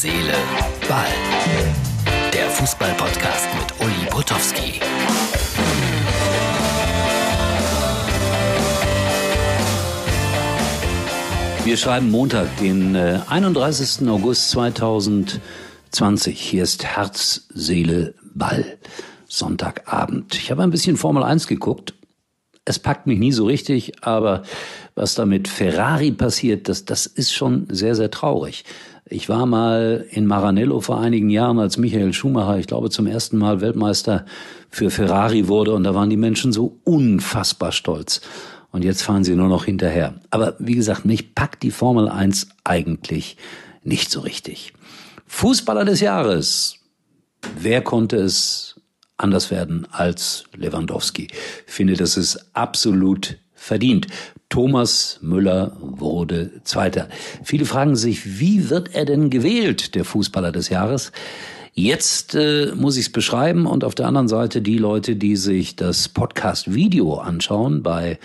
Seele, Ball. Der Fußball-Podcast mit Uli Potowski. Wir schreiben Montag, den 31. Äh, August 2020. Hier ist Herz, Seele, Ball. Sonntagabend. Ich habe ein bisschen Formel 1 geguckt. Es packt mich nie so richtig, aber was da mit Ferrari passiert, das, das ist schon sehr, sehr traurig. Ich war mal in Maranello vor einigen Jahren, als Michael Schumacher, ich glaube, zum ersten Mal Weltmeister für Ferrari wurde und da waren die Menschen so unfassbar stolz. Und jetzt fahren sie nur noch hinterher. Aber wie gesagt, mich packt die Formel 1 eigentlich nicht so richtig. Fußballer des Jahres. Wer konnte es anders werden als Lewandowski? Ich finde, das ist absolut verdient. Thomas Müller wurde Zweiter. Viele fragen sich, wie wird er denn gewählt, der Fußballer des Jahres? Jetzt äh, muss ich es beschreiben und auf der anderen Seite die Leute, die sich das Podcast-Video anschauen bei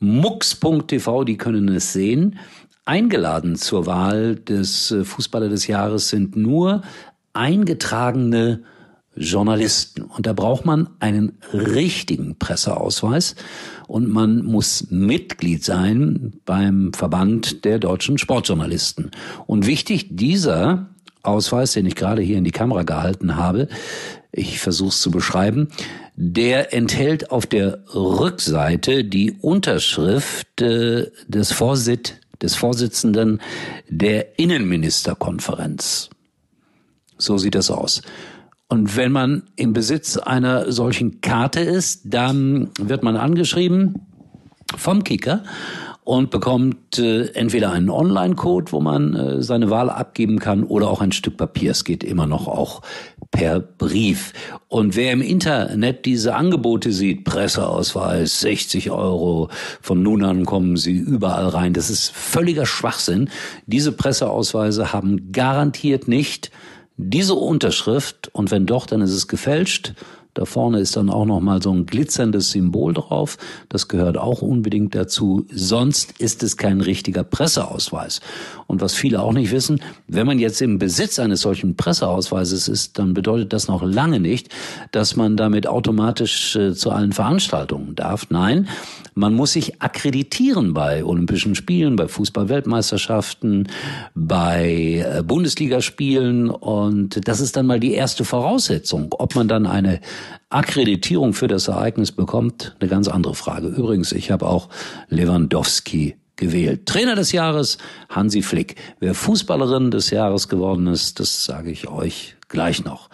mux.tv, die können es sehen. Eingeladen zur Wahl des äh, Fußballer des Jahres sind nur eingetragene Journalisten. Und da braucht man einen richtigen Presseausweis und man muss Mitglied sein beim Verband der deutschen Sportjournalisten. Und wichtig, dieser Ausweis, den ich gerade hier in die Kamera gehalten habe, ich versuche es zu beschreiben, der enthält auf der Rückseite die Unterschrift äh, des, Vorsit des Vorsitzenden der Innenministerkonferenz. So sieht das aus. Und wenn man im Besitz einer solchen Karte ist, dann wird man angeschrieben vom Kicker und bekommt äh, entweder einen Online-Code, wo man äh, seine Wahl abgeben kann, oder auch ein Stück Papier. Es geht immer noch auch per Brief. Und wer im Internet diese Angebote sieht, Presseausweis, 60 Euro, von nun an kommen sie überall rein, das ist völliger Schwachsinn. Diese Presseausweise haben garantiert nicht diese Unterschrift, und wenn doch, dann ist es gefälscht, da vorne ist dann auch noch mal so ein glitzerndes Symbol drauf. Das gehört auch unbedingt dazu. Sonst ist es kein richtiger Presseausweis. Und was viele auch nicht wissen, wenn man jetzt im Besitz eines solchen Presseausweises ist, dann bedeutet das noch lange nicht, dass man damit automatisch äh, zu allen Veranstaltungen darf. Nein, man muss sich akkreditieren bei Olympischen Spielen, bei Fußball-Weltmeisterschaften, bei äh, Bundesligaspielen. Und das ist dann mal die erste Voraussetzung. Ob man dann eine Akkreditierung für das Ereignis bekommt, eine ganz andere Frage. Übrigens, ich habe auch Lewandowski gewählt. Trainer des Jahres Hansi Flick. Wer Fußballerin des Jahres geworden ist, das sage ich euch gleich noch.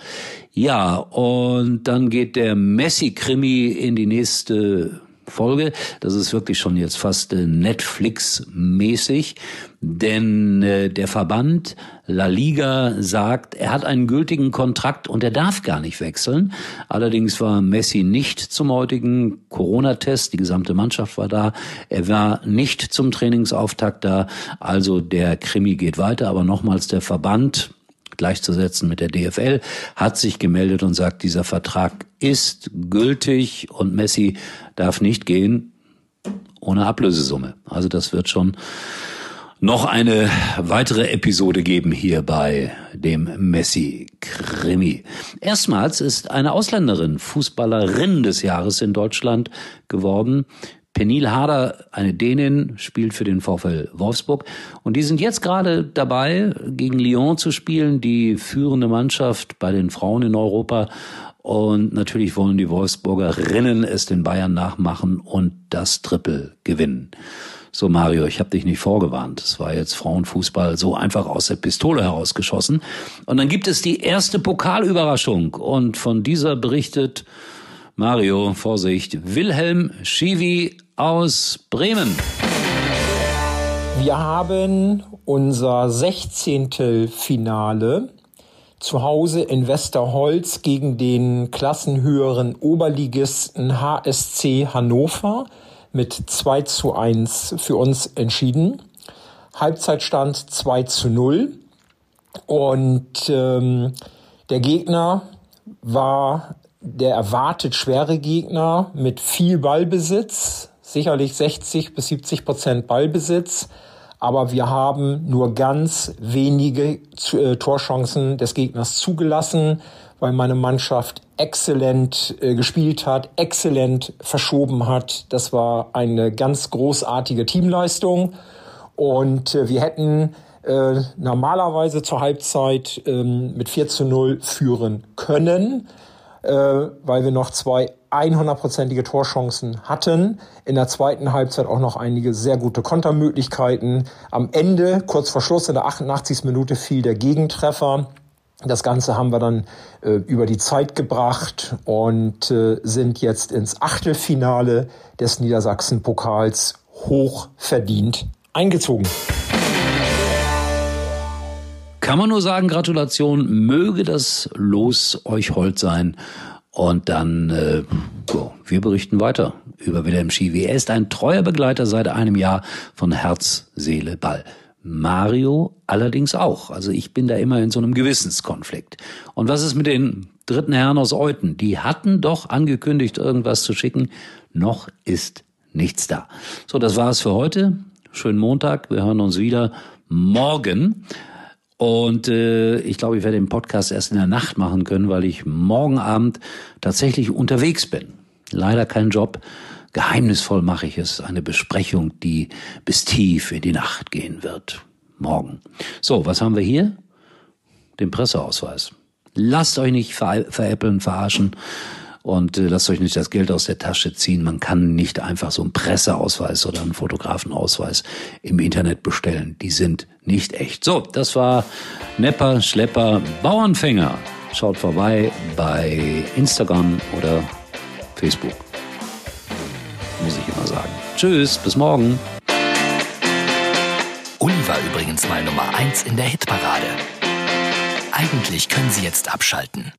Ja, und dann geht der Messi-Krimi in die nächste Folge. Das ist wirklich schon jetzt fast äh, Netflix-mäßig, denn äh, der Verband La Liga sagt, er hat einen gültigen Kontrakt und er darf gar nicht wechseln. Allerdings war Messi nicht zum heutigen Corona-Test, die gesamte Mannschaft war da. Er war nicht zum Trainingsauftakt da, also der Krimi geht weiter, aber nochmals der Verband gleichzusetzen mit der DFL, hat sich gemeldet und sagt, dieser Vertrag ist gültig und Messi darf nicht gehen ohne Ablösesumme. Also das wird schon noch eine weitere Episode geben hier bei dem Messi-Krimi. Erstmals ist eine Ausländerin Fußballerin des Jahres in Deutschland geworden. Penil Harder, eine Dänin, spielt für den VfL Wolfsburg. Und die sind jetzt gerade dabei, gegen Lyon zu spielen, die führende Mannschaft bei den Frauen in Europa. Und natürlich wollen die Wolfsburgerinnen es den Bayern nachmachen und das Triple gewinnen. So Mario, ich habe dich nicht vorgewarnt. Es war jetzt Frauenfußball so einfach aus der Pistole herausgeschossen. Und dann gibt es die erste Pokalüberraschung. Und von dieser berichtet Mario, Vorsicht, Wilhelm Schiwi aus Bremen. Wir haben unser 16. Finale zu Hause in Westerholz gegen den klassenhöheren Oberligisten HSC Hannover mit 2 zu 1 für uns entschieden. Halbzeitstand 2 zu 0. Und ähm, der Gegner war der erwartet schwere Gegner mit viel Ballbesitz, sicherlich 60 bis 70 Prozent Ballbesitz, aber wir haben nur ganz wenige äh, Torchancen des Gegners zugelassen, weil meine Mannschaft exzellent äh, gespielt hat, exzellent verschoben hat. Das war eine ganz großartige Teamleistung und äh, wir hätten äh, normalerweise zur Halbzeit ähm, mit 4 zu 0 führen können, äh, weil wir noch zwei 100-prozentige Torchancen hatten. In der zweiten Halbzeit auch noch einige sehr gute Kontermöglichkeiten. Am Ende, kurz vor Schluss, in der 88. Minute fiel der Gegentreffer. Das Ganze haben wir dann äh, über die Zeit gebracht und äh, sind jetzt ins Achtelfinale des Niedersachsen-Pokals hoch verdient eingezogen. Kann man nur sagen, Gratulation, möge das Los euch hold sein. Und dann, äh, so, wir berichten weiter über Wilhelm Schiwi. Er ist ein treuer Begleiter seit einem Jahr von Herz, Seele, Ball. Mario allerdings auch. Also ich bin da immer in so einem Gewissenskonflikt. Und was ist mit den dritten Herren aus Euten? Die hatten doch angekündigt, irgendwas zu schicken. Noch ist nichts da. So, das war es für heute. Schönen Montag. Wir hören uns wieder morgen. Und äh, ich glaube, ich werde den Podcast erst in der Nacht machen können, weil ich morgen Abend tatsächlich unterwegs bin. Leider kein Job. Geheimnisvoll mache ich es. Eine Besprechung, die bis tief in die Nacht gehen wird. Morgen. So, was haben wir hier? Den Presseausweis. Lasst euch nicht ver veräppeln, verarschen und äh, lasst euch nicht das Geld aus der Tasche ziehen. Man kann nicht einfach so einen Presseausweis oder einen Fotografenausweis im Internet bestellen. Die sind nicht echt. So, das war Nepper, Schlepper, Bauernfänger. Schaut vorbei bei Instagram oder Facebook. Muss ich immer sagen. Tschüss, bis morgen. Uli war übrigens mal Nummer eins in der Hitparade. Eigentlich können Sie jetzt abschalten.